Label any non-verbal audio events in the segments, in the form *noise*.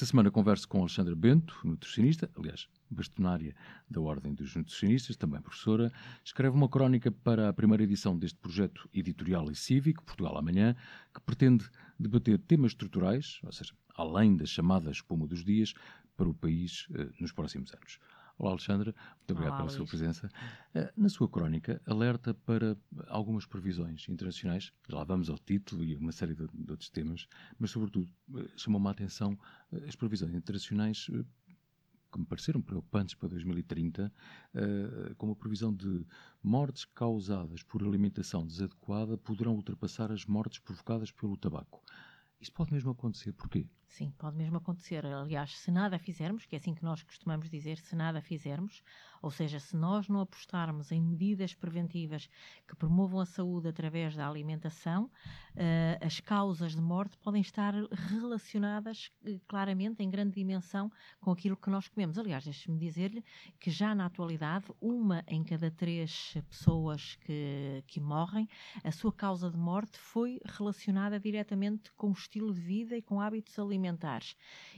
Esta semana converso com Alexandra Bento, nutricionista, aliás, bastonária da Ordem dos Nutricionistas, também professora. Escreve uma crónica para a primeira edição deste projeto editorial e cívico, Portugal Amanhã, que pretende debater temas estruturais, ou seja, além da chamada espuma dos dias, para o país eh, nos próximos anos. Olá, Alexandra. Muito obrigado Olá, pela sua Luís. presença. Eh, Na sua crónica, alerta para algumas previsões internacionais. Já lá vamos ao título e uma série de, de outros temas, mas, sobretudo, eh, chamou-me a atenção eh, as previsões internacionais que me pareceram preocupantes para 2030, eh, com a previsão de mortes causadas por alimentação desadequada poderão ultrapassar as mortes provocadas pelo tabaco. Isso pode mesmo acontecer. Porquê? Sim, pode mesmo acontecer. Aliás, se nada fizermos, que é assim que nós costumamos dizer, se nada fizermos, ou seja, se nós não apostarmos em medidas preventivas que promovam a saúde através da alimentação, eh, as causas de morte podem estar relacionadas eh, claramente, em grande dimensão, com aquilo que nós comemos. Aliás, deixe-me dizer-lhe que já na atualidade, uma em cada três pessoas que, que morrem, a sua causa de morte foi relacionada diretamente com o estilo de vida e com hábitos alimentares.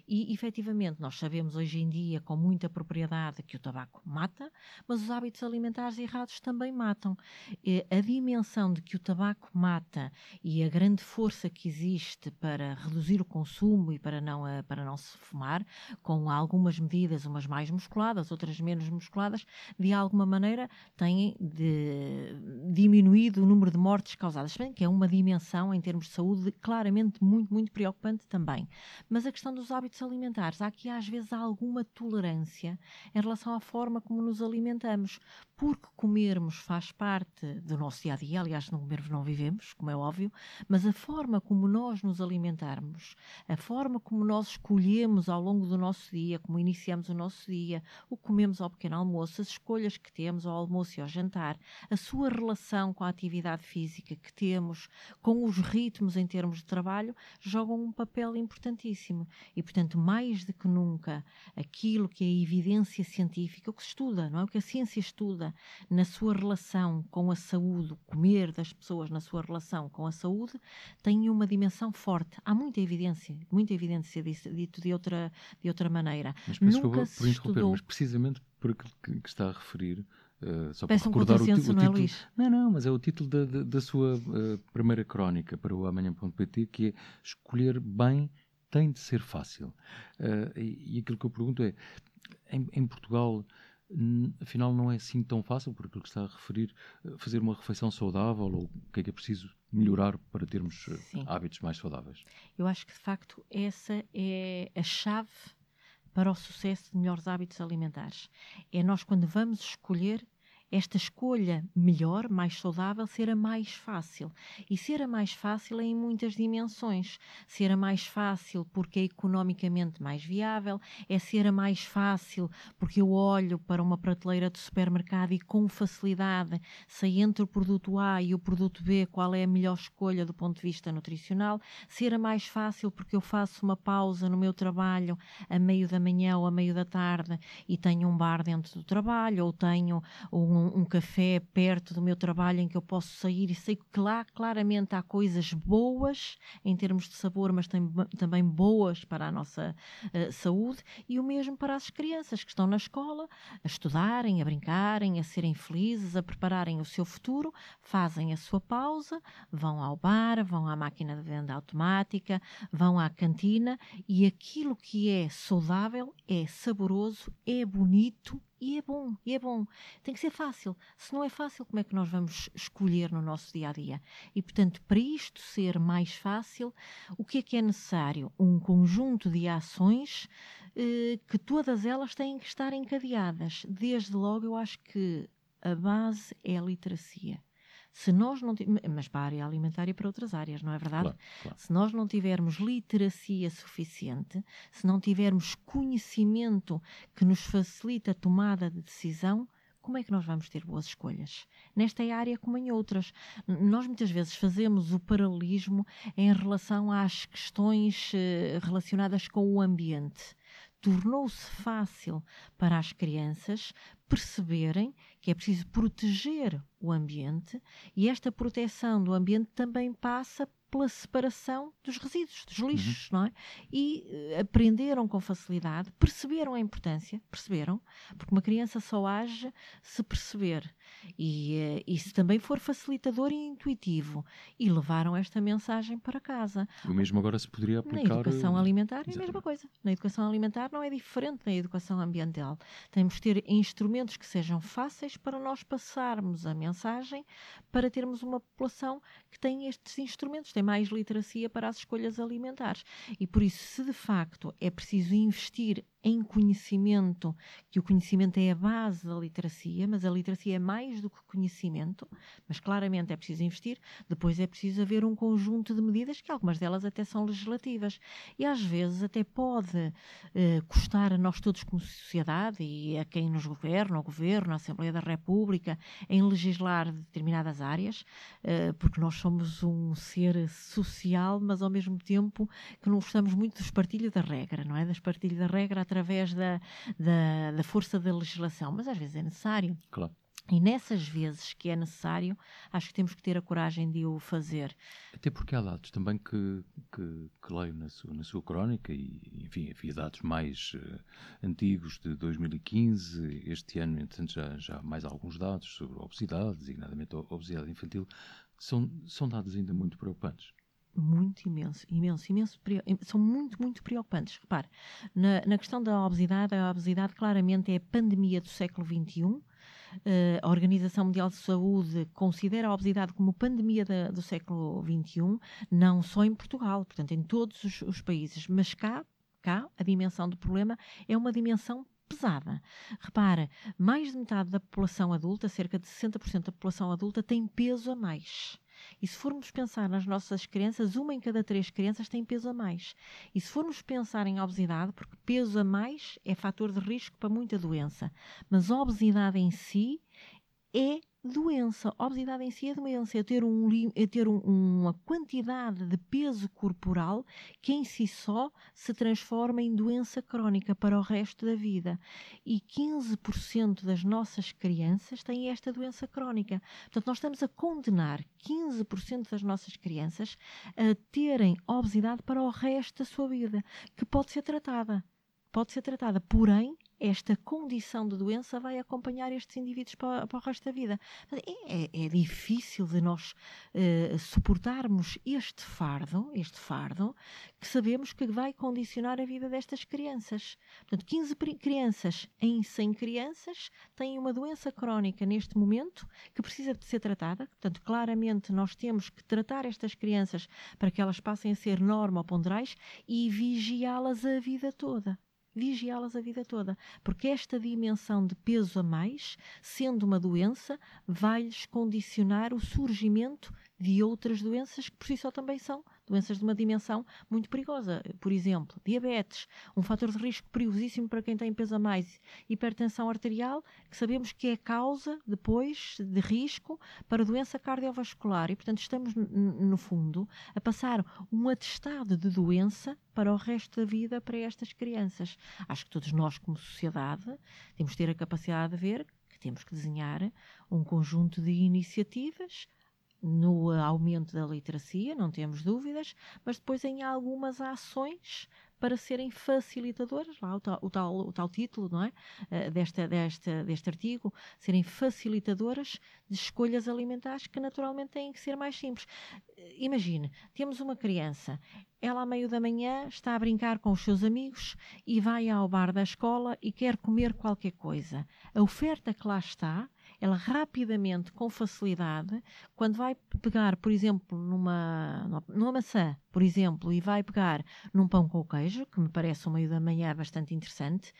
E, efetivamente, nós sabemos hoje em dia, com muita propriedade, que o tabaco mata, mas os hábitos alimentares errados também matam. Eh, A dimensão de que o tabaco mata e a grande força que existe para reduzir o consumo e para não, eh, para não se fumar, com algumas medidas, umas mais musculadas, outras menos musculadas, de alguma maneira têm de- diminuído o número de mortes causadas, bem que é uma dimensão em termos de saúde claramente muito, muito preocupante também. Mas a questão dos hábitos alimentares, há aqui às vezes alguma tolerância em relação à forma como nos alimentamos, porque comermos faz parte do nosso dia a dia, aliás, se não comermos não vivemos, como é óbvio, mas a forma como nós nos alimentarmos, a forma como nós escolhemos ao longo do nosso dia, como iniciamos o nosso dia, o que comemos ao pequeno almoço, as escolhas que temos ao almoço e ao jantar, a sua relação com a atividade física que temos, com os ritmos em termos de trabalho, jogam um papel importantíssimo. E, portanto, mais do que nunca, aquilo que é a evidência científica, o que se estuda, não é? O que a ciência estuda na sua relação com a saúde, o comer das pessoas na sua relação com a saúde, tem uma dimensão forte. Há muita evidência, muita evidência disso, dito de outra, de outra maneira. Mas Nunca desculpa se por interromper, estudou. mas precisamente por aquilo que, está a referir, eh, só Peço para um recordar o, ti- contrassenso, o não é, título. Luís? Não, não, mas é o título da, da, da sua eh, primeira crónica para o amanhã.pt, que é escolher bem tem de ser fácil. Eh, e, e aquilo que eu pergunto é, em, em Portugal, afinal não é assim tão fácil, por aquilo que está a referir, eh, fazer uma refeição saudável ou o que é que é preciso melhorar para termos eh, Sim. hábitos mais saudáveis? Eu acho que, de facto, essa é a chave para o sucesso de melhores hábitos alimentares. É nós, quando vamos escolher, esta escolha melhor, mais saudável, ser a mais fácil. E ser a mais fácil em muitas dimensões. Ser a mais fácil porque é economicamente mais viável, é ser a mais fácil porque eu olho para uma prateleira de supermercado e com facilidade sei entre o produto A e o produto B qual é a melhor escolha do ponto de vista nutricional, ser a mais fácil porque eu faço uma pausa no meu trabalho a meio da manhã ou a meio da tarde e tenho um bar dentro do trabalho ou tenho um, um café perto do meu trabalho em que eu posso sair e sei que lá claramente há coisas boas em termos de sabor, mas tam- também boas para a nossa eh, saúde e o mesmo para as crianças que estão na escola a estudarem, a brincarem, a serem felizes, a prepararem o seu futuro, fazem a sua pausa, vão ao bar, vão à máquina de venda automática, vão à cantina e aquilo que é saudável é saboroso, é bonito e é bom, e é bom. Tem que ser fácil. Se não é fácil, como é que nós vamos escolher no nosso dia a dia? E, portanto, para isto ser mais fácil, o que é que é necessário? Um conjunto de ações eh, que todas elas têm que estar encadeadas. Desde logo, eu acho que a base é a literacia. Se nós não mas para a área alimentar e para outras áreas, não é verdade? Claro, claro. Se nós não tivermos literacia suficiente, se não tivermos conhecimento que nos facilita a tomada de decisão, como é que nós vamos ter boas escolhas? Nesta área como em outras. Nós muitas vezes fazemos o paralelismo em relação às questões eh, relacionadas com o ambiente. Tornou-se fácil para as crianças perceberem que é preciso proteger o ambiente e esta proteção do ambiente também passa pela separação dos resíduos, dos lixos, uhum. não é? E uh, aprenderam com facilidade, perceberam a importância, perceberam, porque uma criança só age se perceber e, uh, e se também for facilitador e intuitivo e levaram esta mensagem para casa. O mesmo agora se poderia aplicar... Na educação eh, alimentar é a mesma coisa. Na educação alimentar não é diferente da educação ambiental. Temos de ter instrumentos que sejam fáceis para nós passarmos a mensagem, para termos uma população que tem estes instrumentos, mais literacia para as escolhas alimentares. E por isso, se de facto é preciso investir em conhecimento, que o conhecimento é a base da literacia, mas a literacia é mais do que conhecimento, mas claramente é preciso investir, depois é preciso haver um conjunto de medidas, que algumas delas até são legislativas, e às vezes até pode eh, custar a nós todos como sociedade e a quem nos governa, ao Governo, à Assembleia da República, em legislar determinadas áreas, eh, porque nós somos um ser social, mas ao mesmo tempo que não gostamos muito dos partilhos da regra, não é? Das partilhas da regra através da, da, da força da legislação, mas às vezes é necessário. Claro. E nessas vezes que é necessário, acho que temos que ter a coragem de o fazer. Até porque há dados também que, que, que leio na sua, na sua crónica, e enfim, havia dados mais uh, antigos de 2015, este ano, entretanto, já, já há mais alguns dados sobre a obesidade, designadamente a obesidade infantil, são, são dados ainda muito preocupantes muito imenso, imenso, imenso, são muito, muito preocupantes. Repare, na, na questão da obesidade, a obesidade claramente é a pandemia do século XXI. Uh, a Organização Mundial de Saúde considera a obesidade como pandemia da, do século XXI, não só em Portugal, portanto, em todos os, os países, mas cá, cá, a dimensão do problema é uma dimensão pesada. Repara, mais de metade da população adulta, cerca de 60% da população adulta, tem peso a mais. E se formos pensar nas nossas crianças, uma em cada três crianças tem peso a mais. E se formos pensar em obesidade, porque peso a mais é fator de risco para muita doença, mas a obesidade em si é doença. Obesidade em si é doença, é ter, um, é ter um, uma quantidade de peso corporal que em si só se transforma em doença crónica para o resto da vida. E 15% das nossas crianças têm esta doença crónica. Portanto, nós estamos a condenar 15% das nossas crianças a terem obesidade para o resto da sua vida, que pode ser tratada. Pode ser tratada, porém, esta condição de doença vai acompanhar estes indivíduos para, para o resto da vida. É, é, é difícil de nós uh, suportarmos este fardo, este fardo, que sabemos que vai condicionar a vida destas crianças. Portanto, 15 crianças em 100 crianças têm uma doença crónica neste momento que precisa de ser tratada. Portanto, claramente nós temos que tratar estas crianças para que elas passem a ser normoponderais e vigiá-las a vida toda vigiá-las a vida toda, porque esta dimensão de peso a mais, sendo uma doença, vai-lhes condicionar o surgimento de outras doenças que por si só também são doenças de uma dimensão muito perigosa. Por exemplo, diabetes, um fator de risco perigosíssimo para quem tem peso a mais. Hipertensão arterial, que sabemos que é causa, depois, de risco para doença cardiovascular. E, portanto, estamos, no fundo, a passar um atestado de doença para o resto da vida para estas crianças. Acho que todos nós, como sociedade, temos de ter a capacidade de ver que temos que desenhar um conjunto de iniciativas no aumento da literacia, não temos dúvidas, mas depois em algumas ações para serem facilitadoras, lá o tal, o tal, o tal título não é? Uh, desta, desta, deste artigo, serem facilitadoras de escolhas alimentares que naturalmente têm que ser mais simples. Uh, imagine, temos uma criança, ela à meio da manhã está a brincar com os seus amigos e vai ao bar da escola e quer comer qualquer coisa. A oferta que lá está ela rapidamente, com facilidade, quando vai pegar, por exemplo, numa, numa maçã, por exemplo, e vai pegar num pão com queijo, que me parece ao meio da manhã bastante interessante,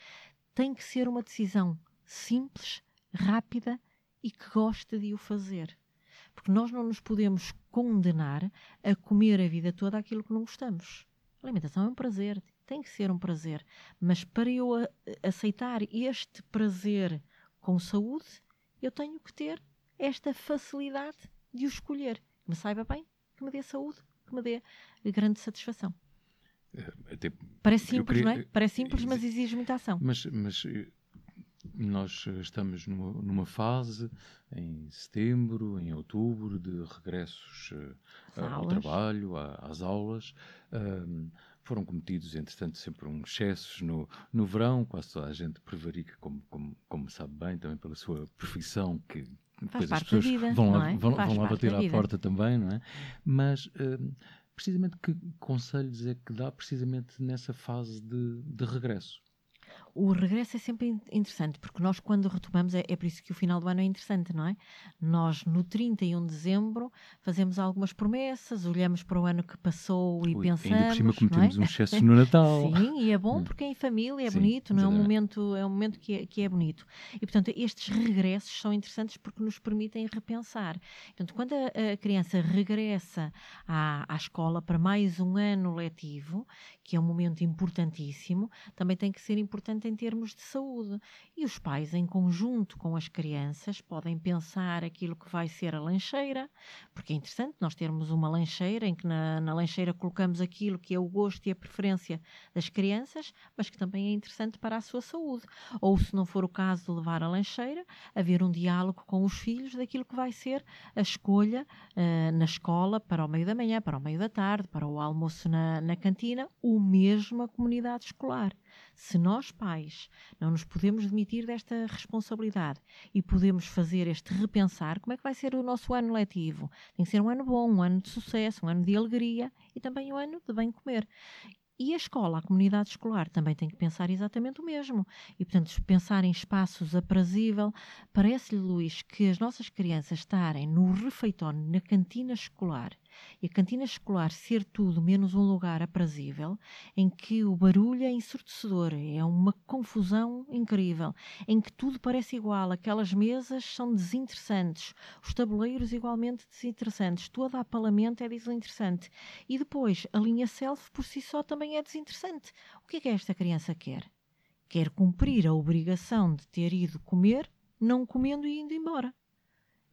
tem que ser uma decisão simples, rápida e que gosta de o fazer. Porque nós não nos podemos condenar a comer a vida toda aquilo que não gostamos. A alimentação é um prazer, tem que ser um prazer. Mas para eu aceitar este prazer com saúde, eu tenho que ter esta facilidade de o escolher. Que me saiba bem, que me dê saúde, que me dê grande satisfação. Eh, até, Parece simples, queria, não é? Parece simples, mas exige muita ação. Mas, mas eh, Nós estamos numa, numa, fase, em setembro, em outubro, de regressos uh, ao trabalho, a, às aulas. Foram cometidos, entretanto, sempre uns excessos no, no verão, quase toda a gente prevarica, como, como, como sabe bem, também pela sua profissão, que depois as pessoas vida, vão lá, é? vão, vão lá bater à porta também, não é? Mas uh, precisamente que conselhos é que dá precisamente nessa fase de, de regresso? O regresso é sempre interessante, porque nós, quando retomamos, é, é, por isso que o final do ano é interessante, não é? Nós, no 31 de dezembro, fazemos algumas promessas, olhamos para o ano que passou e Ui, pensamos. Ainda por cima cometemos é? um excesso no Natal. *laughs* Sim, e é bom hum. porque é em família, é Sim, bonito, não é um momento, é um momento que é, que é bonito. E, portanto, estes regressos são interessantes porque nos permitem repensar. Portanto, quando a, a criança regressa à, à escola para mais um ano letivo, que é um momento importantíssimo, também tem que ser importante em termos de saúde. E os pais, em conjunto com as crianças, podem pensar aquilo que vai ser a lancheira, porque é interessante nós termos uma lancheira em que na, na lancheira colocamos aquilo que é o gosto e a preferência das crianças, mas que também é interessante para a sua saúde. Ou, se não for o caso de levar a lancheira, haver um diálogo com os filhos daquilo que vai ser a escolha uh, na escola para o meio da manhã, para o meio da tarde, para o almoço na, na cantina, o mesmo a comunidade escolar. Se nós, pais, não nos podemos demitir desta responsabilidade e podemos fazer este repensar, como é que vai ser o nosso ano letivo? Tem que ser um ano bom, um ano de sucesso, um ano de alegria e também um ano de bem comer. E a escola, a comunidade escolar, também tem que pensar exatamente o mesmo. E, portanto, pensar em espaços aprazível. Parece-lhe, Luís, que as nossas crianças estarem no refeitório, na cantina escolar, e a cantina escolar ser tudo menos um lugar aprazível, em que o barulho é ensurdecedor, é uma confusão incrível, em que tudo parece igual, aquelas mesas são desinteressantes, os tabuleiros igualmente desinteressantes, todo a apalamento é desinteressante. E depois, a linha self por si só também é desinteressante. O que é que esta criança quer? Quer cumprir a obrigação de ter ido comer, não comendo e indo embora.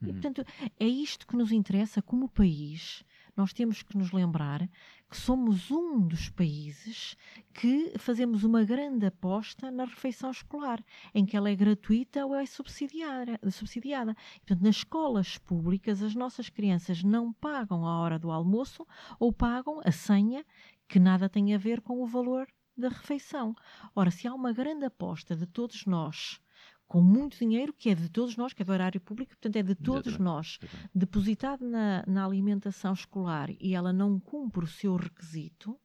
E, uhum. portanto, é isto que nos interessa como país. Nós temos que nos lembrar que somos um dos países que fazemos uma grande aposta na refeição escolar, em que ela é gratuita ou é subsidiada. subsidiada. E, portanto, nas escolas públicas, as nossas crianças não pagam a hora do almoço ou pagam a senha, que nada tem a ver com o valor da refeição. Ora, se há uma grande aposta de todos nós com muito dinheiro que é de todos nós, que é do erário público, portanto é de todos Exatamente. nós, Exatamente. depositado na, na alimentação escolar e ela não cumpre o seu requisito,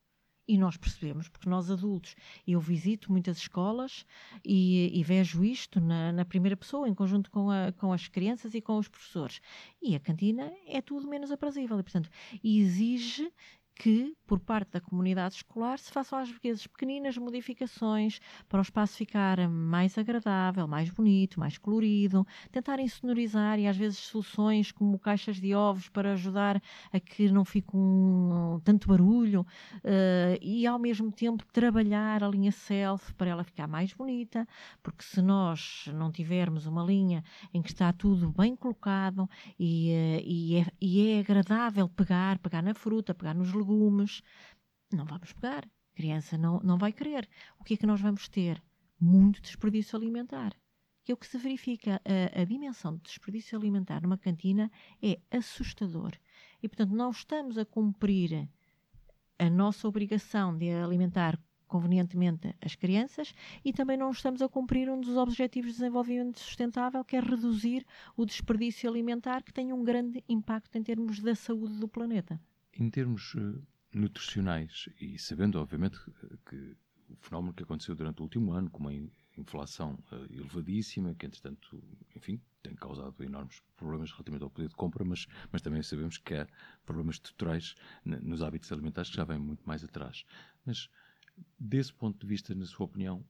e nós percebemos, porque nós adultos, eu visito muitas escolas e, e vejo isto na, na, primeira pessoa, em conjunto com, a, com as crianças e com os professores. E a cantina é tudo menos aprazível e, portanto, exige que, por parte da comunidade escolar, se façam às vezes pequeninas modificações para o espaço ficar mais agradável, mais bonito, mais colorido, tentarem sonorizar e às vezes soluções como caixas de ovos para ajudar a que não fique um, tanto barulho uh, e ao mesmo tempo trabalhar a linha self para ela ficar mais bonita, porque se nós não tivermos uma linha em que está tudo bem colocado e, uh, e, é, e é agradável pegar, pegar na fruta, pegar nos legumes, não vamos pegar. A criança não, não vai querer. O que é que nós vamos ter? Muito desperdício alimentar. Que é o que se verifica. A, a dimensão de desperdício alimentar numa cantina é assustador. E, portanto, não estamos a cumprir a nossa obrigação de alimentar convenientemente as crianças e também não estamos a cumprir um dos objetivos de desenvolvimento sustentável, que é reduzir o desperdício alimentar, que tem um grande impacto em termos da saúde do planeta. Em termos uh, nutricionais, e sabendo, obviamente, que o fenómeno que aconteceu durante o último ano, com uma inflação uh, elevadíssima, que, entretanto, enfim, tem causado enormes problemas relativamente ao poder de compra, mas, mas também sabemos que há problemas estruturais nos hábitos alimentares que já vêm muito mais atrás. Mas, desse ponto de vista, na sua opinião,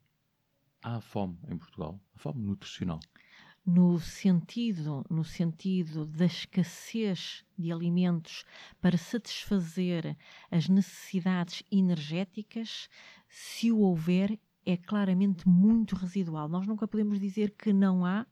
há fome em Portugal? A fome nutricional? No sentido, no sentido da escassez de alimentos para satisfazer as necessidades energéticas, se o houver, é claramente muito residual. Nós nunca podemos dizer que não há,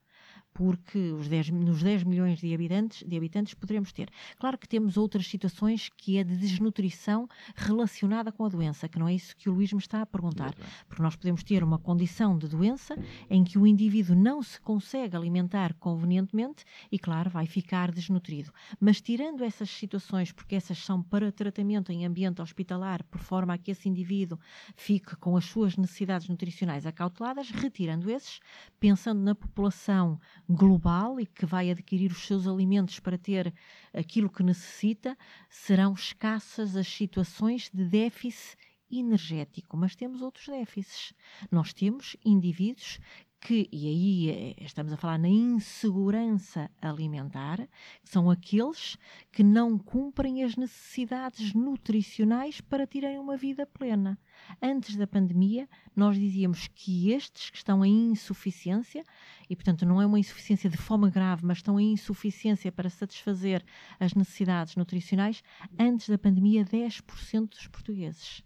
porque os 10, nos 10 milhões de habitantes, de habitantes poderemos ter. Claro que temos outras situações que é de desnutrição relacionada com a doença, que não é isso que o Luís me está a perguntar. Porque nós podemos ter uma condição de doença em que o indivíduo não se consegue alimentar convenientemente e, claro, vai ficar desnutrido. Mas tirando essas situações, porque essas são para tratamento em ambiente hospitalar, por forma a que esse indivíduo fique com as suas necessidades nutricionais acauteladas, retirando esses, pensando na população global e que vai adquirir os seus alimentos para ter aquilo que necessita, serão escassas as situações de déficit energético, mas temos outros déficits. Nós temos indivíduos que, e aí eh, estamos a falar na insegurança alimentar, que são aqueles que não cumprem as necessidades nutricionais para terem uma vida plena. Antes da pandemia, nós dizíamos que estes que estão em insuficiência, e portanto não é uma insuficiência de fome grave, mas estão em insuficiência para satisfazer as necessidades nutricionais, antes da pandemia, 10% dos portugueses.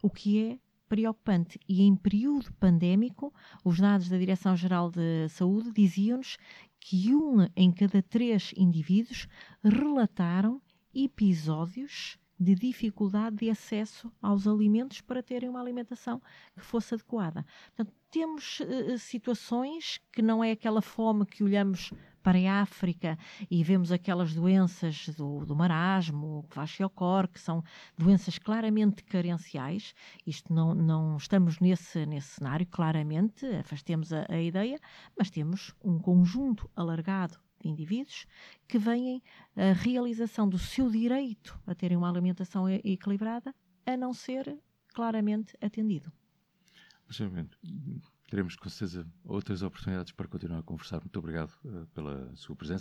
O que é preocupante. E em período pandémico, os dados da Direção-Geral de Saúde diziam-nos que um em cada três indivíduos relataram episódios de dificuldade de acesso aos alimentos para terem uma alimentação que fosse adequada. Portanto, temos uh, situações que não é aquela fome que olhamos para a África e vemos aquelas doenças do, do marasmo, o que são doenças claramente carenciais. Isto não, não estamos nesse, nesse cenário, claramente, afastemos a, a ideia, mas temos um conjunto alargado de indivíduos que veem a realização do seu direito a terem uma alimentação equilibrada a não ser claramente atendido. Teremos com certeza outras oportunidades para continuar a conversar. Muito obrigado uh, pela sua presença.